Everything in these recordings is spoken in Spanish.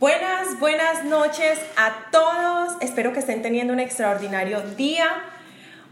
Buenas, buenas noches a todos. Espero que estén teniendo un extraordinario día.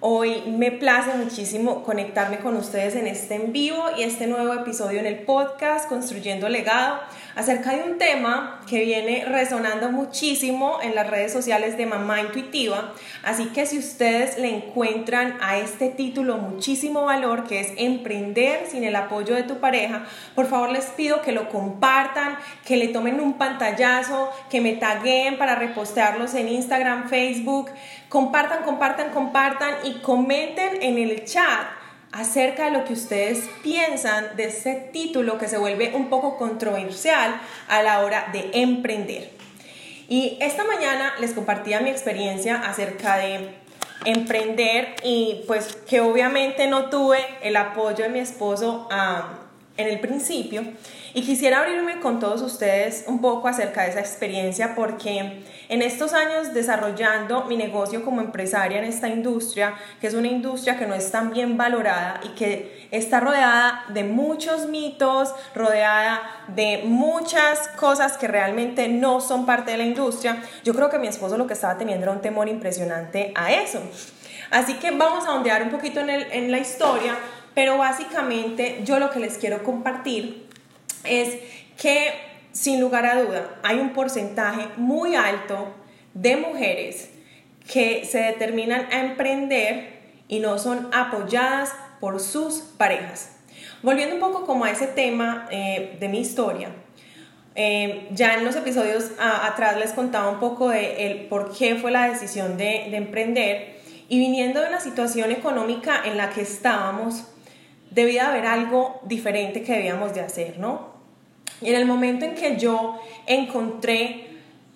Hoy me place muchísimo conectarme con ustedes en este en vivo y este nuevo episodio en el podcast Construyendo Legado acerca de un tema que viene resonando muchísimo en las redes sociales de Mamá Intuitiva. Así que si ustedes le encuentran a este título muchísimo valor que es Emprender sin el apoyo de tu pareja, por favor les pido que lo compartan, que le tomen un pantallazo, que me taguen para repostearlos en Instagram, Facebook. Compartan, compartan, compartan y comenten en el chat acerca de lo que ustedes piensan de este título que se vuelve un poco controversial a la hora de emprender. Y esta mañana les compartía mi experiencia acerca de emprender y pues que obviamente no tuve el apoyo de mi esposo en el principio y quisiera abrirme con todos ustedes un poco acerca de esa experiencia porque en estos años desarrollando mi negocio como empresaria en esta industria, que es una industria que no es tan bien valorada y que está rodeada de muchos mitos, rodeada de muchas cosas que realmente no son parte de la industria, yo creo que mi esposo lo que estaba teniendo era un temor impresionante a eso. Así que vamos a ondear un poquito en, en la historia, pero básicamente yo lo que les quiero compartir es que sin lugar a duda hay un porcentaje muy alto de mujeres que se determinan a emprender y no son apoyadas por sus parejas. Volviendo un poco como a ese tema eh, de mi historia, eh, ya en los episodios atrás les contaba un poco de el por qué fue la decisión de, de emprender y viniendo de la situación económica en la que estábamos, debía haber algo diferente que debíamos de hacer, ¿no? Y en el momento en que yo encontré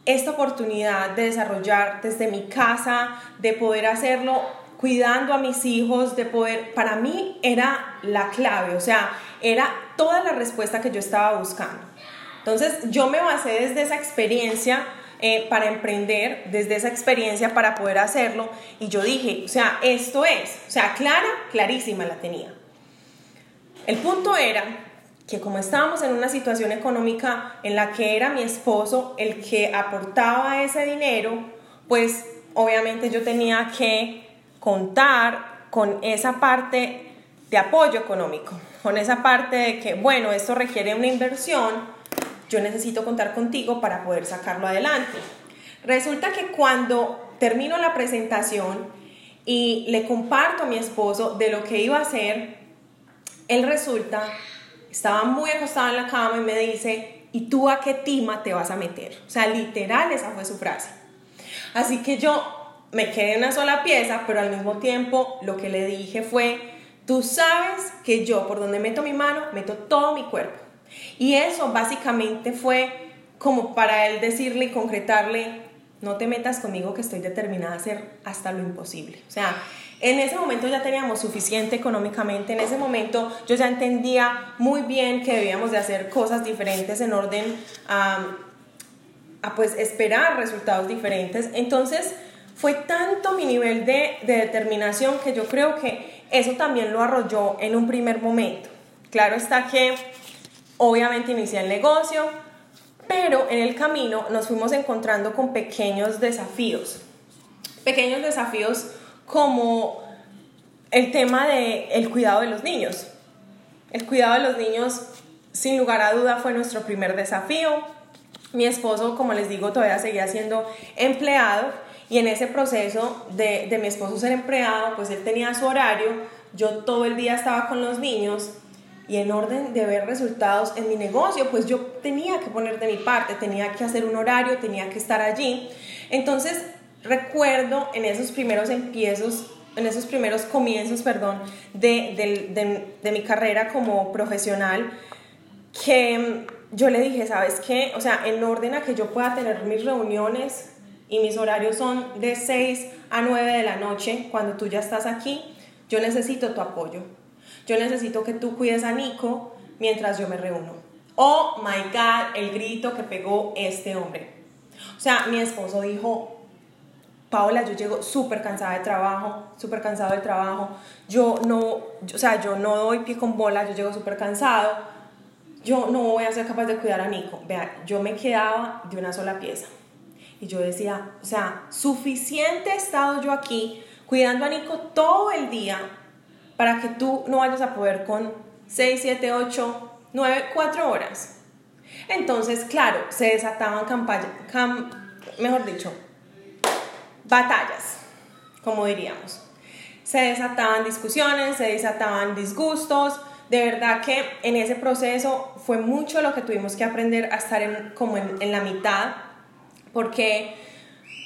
esta oportunidad de desarrollar desde mi casa, de poder hacerlo cuidando a mis hijos, de poder, para mí era la clave, o sea, era toda la respuesta que yo estaba buscando. Entonces yo me basé desde esa experiencia eh, para emprender, desde esa experiencia para poder hacerlo, y yo dije, o sea, esto es, o sea, clara, clarísima la tenía. El punto era que como estábamos en una situación económica en la que era mi esposo el que aportaba ese dinero, pues obviamente yo tenía que contar con esa parte de apoyo económico, con esa parte de que, bueno, esto requiere una inversión, yo necesito contar contigo para poder sacarlo adelante. Resulta que cuando termino la presentación y le comparto a mi esposo de lo que iba a hacer, él resulta estaba muy acostada en la cama y me dice, ¿y tú a qué tima te vas a meter? O sea, literal esa fue su frase. Así que yo me quedé en una sola pieza, pero al mismo tiempo lo que le dije fue, tú sabes que yo por donde meto mi mano, meto todo mi cuerpo. Y eso básicamente fue como para él decirle y concretarle, no te metas conmigo que estoy determinada a hacer hasta lo imposible. O sea, en ese momento ya teníamos suficiente económicamente, en ese momento yo ya entendía muy bien que debíamos de hacer cosas diferentes en orden a, a pues esperar resultados diferentes. Entonces fue tanto mi nivel de, de determinación que yo creo que eso también lo arrolló en un primer momento. Claro está que obviamente inicié el negocio, pero en el camino nos fuimos encontrando con pequeños desafíos. Pequeños desafíos como el tema del el cuidado de los niños. El cuidado de los niños, sin lugar a duda, fue nuestro primer desafío. Mi esposo, como les digo, todavía seguía siendo empleado y en ese proceso de, de mi esposo ser empleado, pues él tenía su horario, yo todo el día estaba con los niños y en orden de ver resultados en mi negocio, pues yo tenía que poner de mi parte, tenía que hacer un horario, tenía que estar allí. Entonces, recuerdo en esos primeros empiezos, en esos primeros comienzos, perdón, de, de, mi carrera como profesional, que yo le dije, ¿sabes qué? O sea, en orden a que yo pueda tener mis reuniones y mis horarios son de 6 a 9 de la noche, cuando tú ya estás aquí, yo necesito tu apoyo. Yo necesito que tú cuides a Nico mientras yo me reúno. Oh my God, el grito que pegó este hombre. O sea, mi esposo dijo, Paola, yo llego súper cansada de trabajo, súper cansado del trabajo, yo no, o sea, yo no doy pie con bola, yo llego súper cansado. yo no voy a ser capaz de cuidar a Nico. Vea, yo me quedaba de una sola pieza. Y yo decía, o sea, suficiente he estado yo aquí cuidando a Nico todo el día para que tú no vayas a poder con 6, 7, 8, 9, 4 horas. Entonces, claro, se desataban campañas, mejor dicho, batallas, como diríamos. Se desataban discusiones, se desataban disgustos. De verdad que en ese proceso fue mucho lo que tuvimos que aprender a estar en, como en, la mitad, porque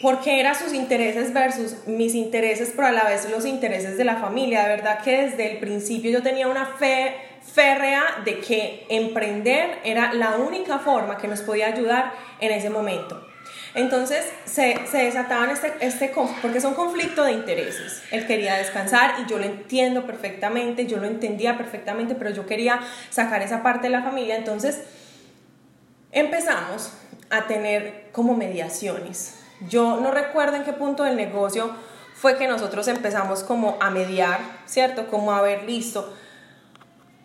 porque eran sus intereses versus mis intereses, pero a la vez los intereses de la familia. De verdad que desde el principio yo tenía una fe férrea de que emprender era la única forma que nos podía ayudar en ese momento. Entonces se, desataban este, este, porque es un conflicto de intereses. Él quería descansar y yo lo entiendo perfectamente, yo lo entendía perfectamente, pero yo quería sacar esa parte de la familia. Entonces empezamos a tener como mediaciones. Yo no recuerdo en qué punto del negocio fue que nosotros empezamos como a mediar, ¿cierto? Como a ver, listo.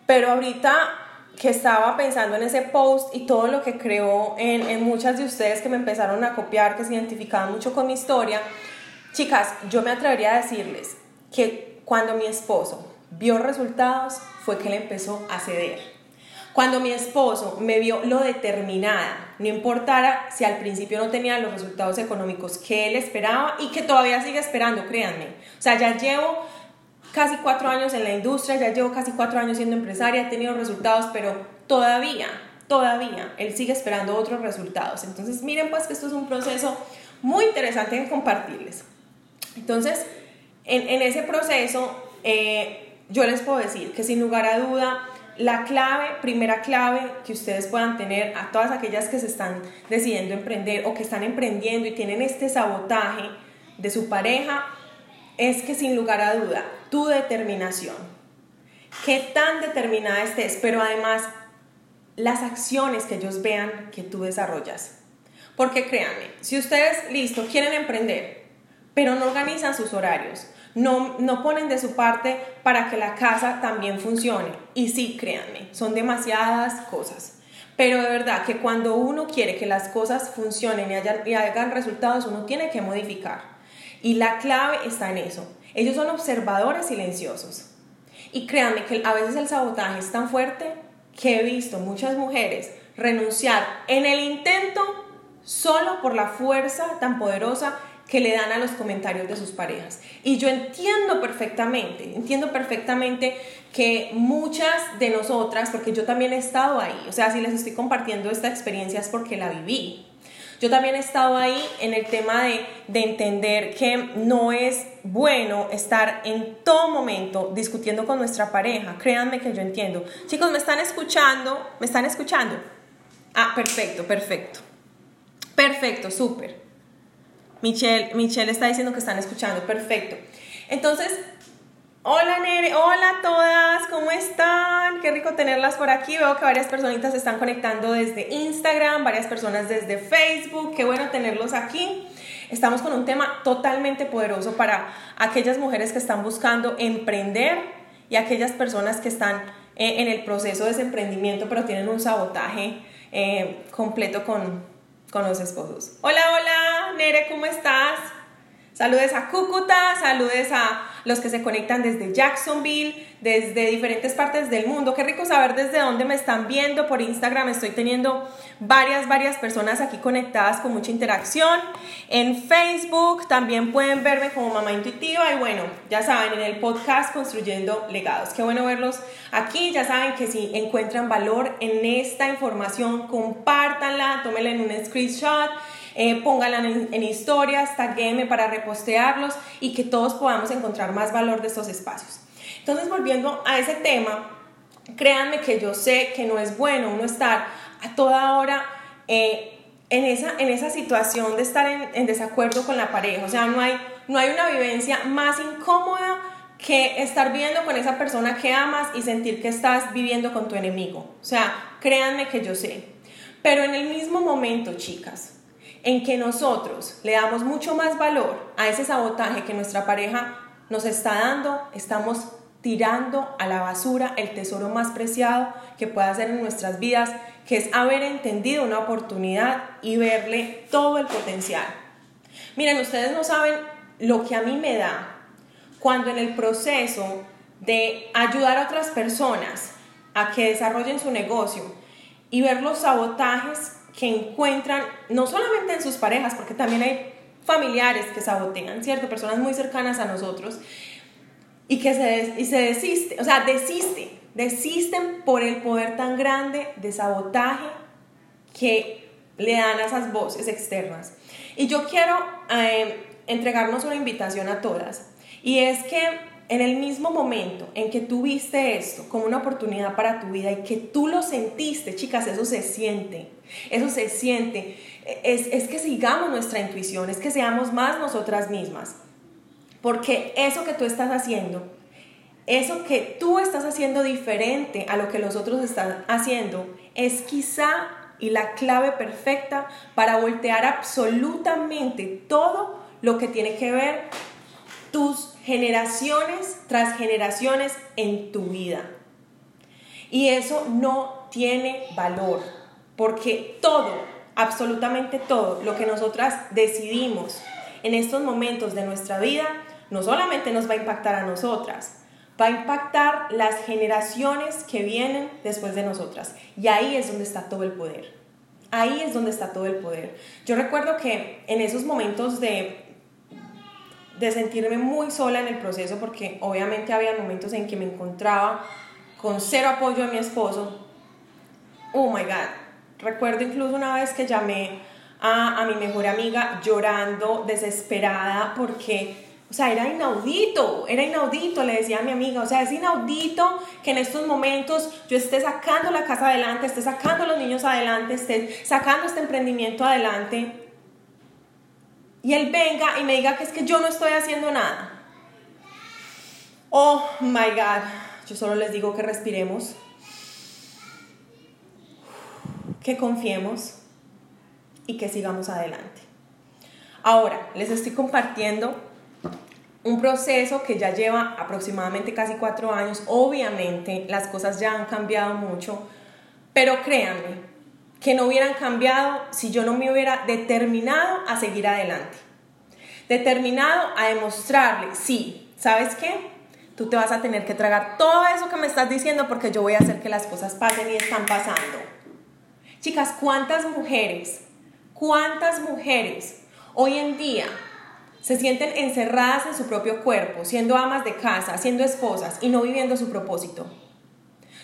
Pero ahorita que estaba pensando en ese post y todo lo que creó en, en muchas de ustedes que me empezaron a copiar, que se identificaban mucho con mi historia, chicas, yo me atrevería a decirles que cuando mi esposo vio resultados fue que él empezó a ceder. Cuando mi esposo me vio lo determinada, no importara si al principio no tenía los resultados económicos que él esperaba y que todavía sigue esperando, créanme. O sea, ya llevo casi cuatro años en la industria, ya llevo casi cuatro años siendo empresaria, he tenido resultados, pero todavía, todavía, él sigue esperando otros resultados. Entonces, miren pues que esto es un proceso muy interesante en compartirles. Entonces, en, ese proceso, eh, yo les puedo decir que sin lugar a duda, la clave, primera clave que ustedes puedan tener a todas aquellas que se están decidiendo emprender o que están emprendiendo y tienen este sabotaje de su pareja es que sin lugar a duda, tu determinación, qué tan determinada estés, pero además las acciones que ellos vean que tú desarrollas. Porque créanme, si ustedes, listo, quieren emprender, pero no organizan sus horarios, no, no ponen de su parte para que la casa también funcione. Y sí, créanme, son demasiadas cosas. Pero de verdad que cuando uno quiere que las cosas funcionen y, y hagan resultados, uno tiene que modificar. Y la clave está en eso. Ellos son observadores silenciosos. Y créanme que a veces el sabotaje es tan fuerte que he visto muchas mujeres renunciar en el intento solo por la fuerza tan poderosa que le dan a los comentarios de sus parejas. Y yo entiendo perfectamente, entiendo perfectamente que muchas de nosotras, porque yo también he estado ahí, o sea, si les estoy compartiendo esta experiencia es porque la viví. Yo también he estado ahí en el tema de, de entender que no es bueno estar en todo momento discutiendo con nuestra pareja. Créanme que yo entiendo. Chicos, ¿me están escuchando? ¿Me están escuchando? Ah, perfecto, perfecto. Perfecto, súper. Michelle, Michelle está diciendo que están escuchando, perfecto. Entonces, hola Nere, hola a todas, ¿cómo están? Qué rico tenerlas por aquí. Veo que varias personitas se están conectando desde Instagram, varias personas desde Facebook. Qué bueno tenerlos aquí. Estamos con un tema totalmente poderoso para aquellas mujeres que están buscando emprender y aquellas personas que están eh, en el proceso de ese emprendimiento pero tienen un sabotaje eh, completo con, con los esposos. Hola, hola, Nere, ¿cómo estás? Saludes a Cúcuta, saludes a los que se conectan desde Jacksonville, desde diferentes partes del mundo. Qué rico saber desde dónde me están viendo por Instagram. Estoy teniendo varias, varias personas aquí conectadas con mucha interacción. En Facebook también pueden verme como mamá intuitiva y bueno, ya saben, en el podcast Construyendo Legados. Qué bueno verlos aquí. Ya saben que si encuentran valor en esta información, compártanla, tómenla en un screenshot eh, pónganla en, historias, taguéme para repostearlos y que todos podamos encontrar más valor de estos espacios. Entonces, volviendo a ese tema, créanme que yo sé que no es bueno uno estar a toda hora eh, en, esa, en esa situación de estar en, en, desacuerdo con la pareja. O sea, no hay, no hay una vivencia más incómoda que estar viviendo con esa persona que amas y sentir que estás viviendo con tu enemigo. O sea, créanme que yo sé. Pero en el mismo momento, chicas, en que nosotros le damos mucho más valor a ese sabotaje que nuestra pareja nos está dando, estamos tirando a la basura el tesoro más preciado que pueda hacer en nuestras vidas, que es haber entendido una oportunidad y verle todo el potencial. Miren, ustedes no saben lo que a mí me da cuando en el proceso de ayudar a otras personas a que desarrollen su negocio y ver los sabotajes que encuentran, no solamente en sus parejas, porque también hay familiares que sabotean, ¿cierto? Personas muy cercanas a nosotros y que se, y se desiste, o sea, desisten, desisten por el poder tan grande de sabotaje que le dan a esas voces externas. Y yo quiero eh, entregarnos una invitación a todas, y es que en el mismo momento en que tú viste esto como una oportunidad para tu vida y que tú lo sentiste, chicas, eso se siente, eso se siente, es, es que sigamos nuestra intuición, es que seamos más nosotras mismas. Porque eso que tú estás haciendo, eso que tú estás haciendo diferente a lo que los otros están haciendo, es quizá y la clave perfecta para voltear absolutamente todo lo que tiene que ver tus generaciones tras generaciones en tu vida. Y eso no tiene valor, porque todo, absolutamente todo, lo que nosotras decidimos en estos momentos de nuestra vida, no solamente nos va a impactar a nosotras, va a impactar las generaciones que vienen después de nosotras. Y ahí es donde está todo el poder. Ahí es donde está todo el poder. Yo recuerdo que en esos momentos de, de sentirme muy sola en el proceso, porque obviamente había momentos en que me encontraba con cero apoyo de mi esposo. Oh my God. Recuerdo incluso una vez que llamé a, a mi mejor amiga llorando, desesperada, porque o sea, era inaudito, era inaudito, le decía a mi amiga, o sea, es inaudito que en estos momentos yo esté sacando la casa adelante, esté sacando a los niños adelante, esté sacando este emprendimiento adelante. Y él venga y me diga que es que yo no estoy haciendo nada. Oh my God, yo solo les digo que respiremos, que confiemos y que sigamos adelante. Ahora, les estoy compartiendo un proceso que ya lleva aproximadamente casi cuatro años. Obviamente las cosas ya han cambiado mucho, pero créanme que no hubieran cambiado si yo no me hubiera determinado a seguir adelante. Determinado a demostrarle, sí, ¿sabes qué? Tú te vas a tener que tragar todo eso que me estás diciendo porque yo voy a hacer que las cosas pasen y están pasando. Chicas, ¿cuántas mujeres, cuántas mujeres hoy en día se sienten encerradas en su propio cuerpo, siendo amas de casa, siendo esposas y no viviendo su propósito.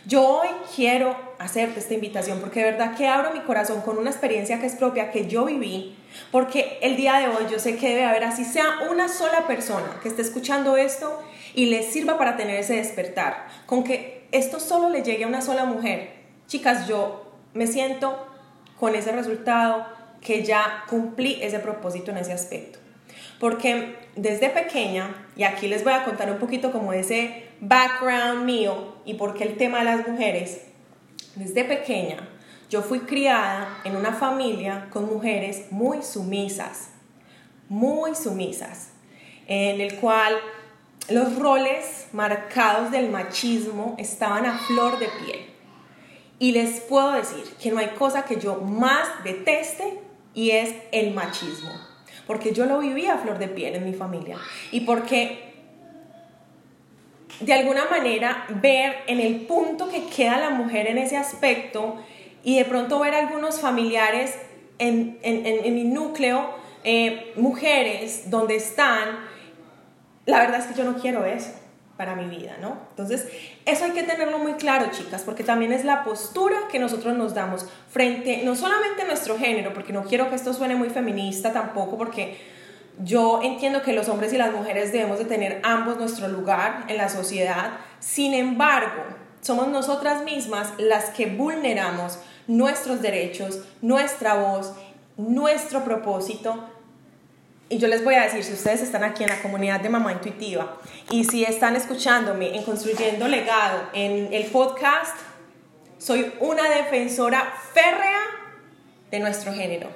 Yo hoy quiero hacerte esta invitación porque de verdad que abro mi corazón con una experiencia que es propia, que yo viví, porque el día de hoy yo sé que debe haber así sea una sola persona que esté escuchando esto y le sirva para tener ese despertar, con que esto solo le llegue a una sola mujer. Chicas, yo me siento con ese resultado que ya cumplí ese propósito en ese aspecto. Porque desde pequeña, y aquí les voy a contar un poquito como ese background mío y por qué el tema de las mujeres, desde pequeña yo fui criada en una familia con mujeres muy sumisas, muy sumisas, en el cual los roles marcados del machismo estaban a flor de piel. Y les puedo decir que no hay cosa que yo más deteste y es el machismo porque yo lo vivía a flor de piel en mi familia y porque de alguna manera ver en el punto que queda la mujer en ese aspecto y de pronto ver algunos familiares en, mi núcleo, eh, mujeres donde están, la verdad es que yo no quiero eso para mi vida, ¿no? Entonces, eso hay que tenerlo muy claro, chicas, porque también es la postura que nosotros nos damos frente, no solamente a nuestro género, porque no quiero que esto suene muy feminista tampoco, porque yo entiendo que los hombres y las mujeres debemos de tener ambos nuestro lugar en la sociedad, sin embargo, somos nosotras mismas las que vulneramos nuestros derechos, nuestra voz, nuestro propósito y yo les voy a decir, si ustedes están aquí en la comunidad de Mamá Intuitiva y si están escuchándome en Construyendo Legado en el podcast, soy una defensora férrea de nuestro género.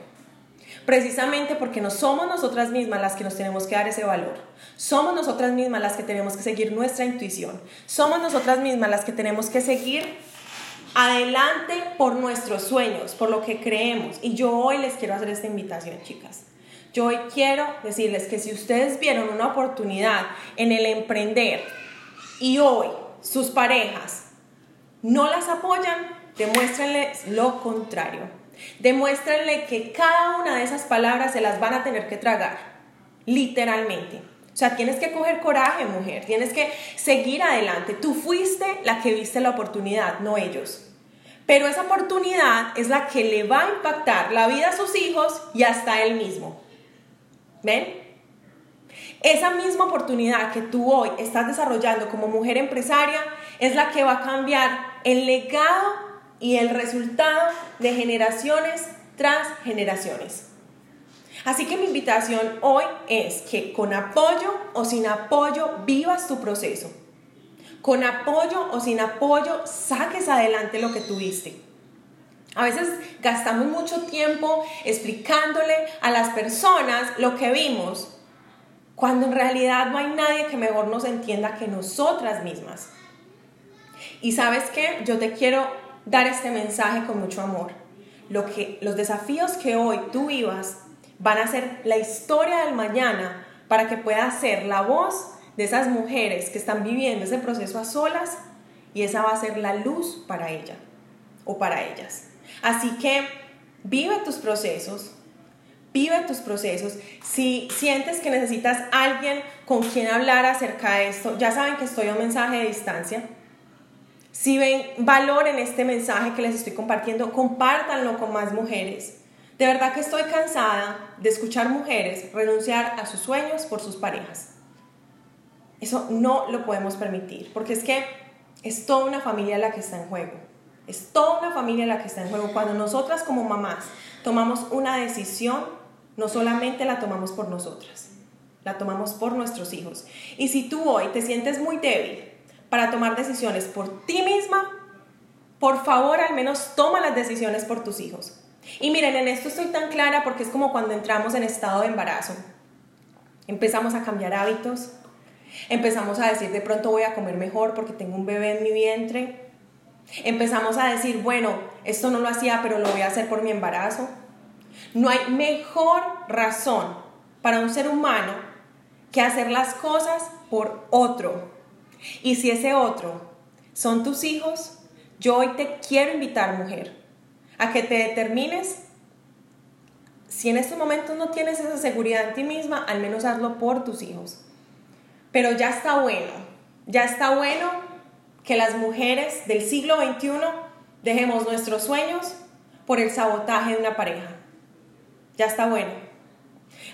Precisamente porque no somos nosotras mismas las que nos tenemos que dar ese valor. Somos nosotras mismas las que tenemos que seguir nuestra intuición. Somos nosotras mismas las que tenemos que seguir adelante por nuestros sueños, por lo que creemos. Y yo hoy les quiero hacer esta invitación, chicas. Yo hoy quiero decirles que si ustedes vieron una oportunidad en el emprender y hoy sus parejas no las apoyan, demuéstrenles lo contrario. Demuéstrenle que cada una de esas palabras se las van a tener que tragar, literalmente. O sea, tienes que coger coraje, mujer, tienes que seguir adelante. Tú fuiste la que viste la oportunidad, no ellos. Pero esa oportunidad es la que le va a impactar la vida a sus hijos y hasta él mismo. ¿Ven? Esa misma oportunidad que tú hoy estás desarrollando como mujer empresaria es la que va a cambiar el legado y el resultado de generaciones tras generaciones. Así que mi invitación hoy es que con apoyo o sin apoyo vivas tu proceso. Con apoyo o sin apoyo saques adelante lo que tuviste. A veces gastamos mucho tiempo explicándole a las personas lo que vimos, cuando en realidad no hay nadie que mejor nos entienda que nosotras mismas. Y sabes qué, yo te quiero dar este mensaje con mucho amor. Lo que, los desafíos que hoy tú vivas van a ser la historia del mañana para que puedas ser la voz de esas mujeres que están viviendo ese proceso a solas y esa va a ser la luz para ella o para ellas. Así que vive tus procesos, vive tus procesos. Si sientes que necesitas alguien con quien hablar acerca de esto, ya saben que estoy a un mensaje de distancia. Si ven valor en este mensaje que les estoy compartiendo, compártanlo con más mujeres. De verdad que estoy cansada de escuchar mujeres renunciar a sus sueños por sus parejas. Eso no lo podemos permitir, porque es que es toda una familia la que está en juego. Es toda una familia la que está en juego. Cuando nosotras como mamás tomamos una decisión, no solamente la tomamos por nosotras, la tomamos por nuestros hijos. Y si tú hoy te sientes muy débil para tomar decisiones por ti misma, por favor al menos toma las decisiones por tus hijos. Y miren, en esto estoy tan clara porque es como cuando entramos en estado de embarazo. Empezamos a cambiar hábitos, empezamos a decir de pronto voy a comer mejor porque tengo un bebé en mi vientre. Empezamos a decir, bueno, esto no lo hacía, pero lo voy a hacer por mi embarazo. No hay mejor razón para un ser humano que hacer las cosas por otro. Y si ese otro son tus hijos, yo hoy te quiero invitar, mujer, a que te determines si en estos momentos no tienes esa seguridad en ti misma, al menos hazlo por tus hijos. Pero ya está bueno, ya está bueno que las mujeres del siglo XXI dejemos nuestros sueños por el sabotaje de una pareja. Ya está bueno.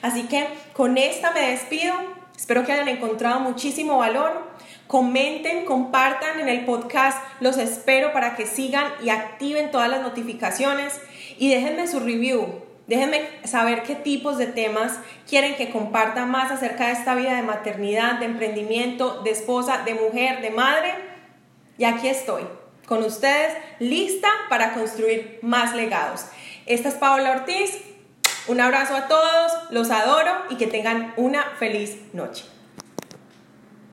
Así que con esta me despido. Espero que hayan encontrado muchísimo valor. Comenten, compartan en el podcast. Los espero para que sigan y activen todas las notificaciones. Y déjenme su review. Déjenme saber qué tipos de temas quieren que comparta más acerca de esta vida de maternidad, de emprendimiento, de esposa, de mujer, de madre y aquí estoy, con ustedes, lista para construir más legados. Esta es Paola Ortiz. Un abrazo a todos, los adoro y que tengan una feliz noche.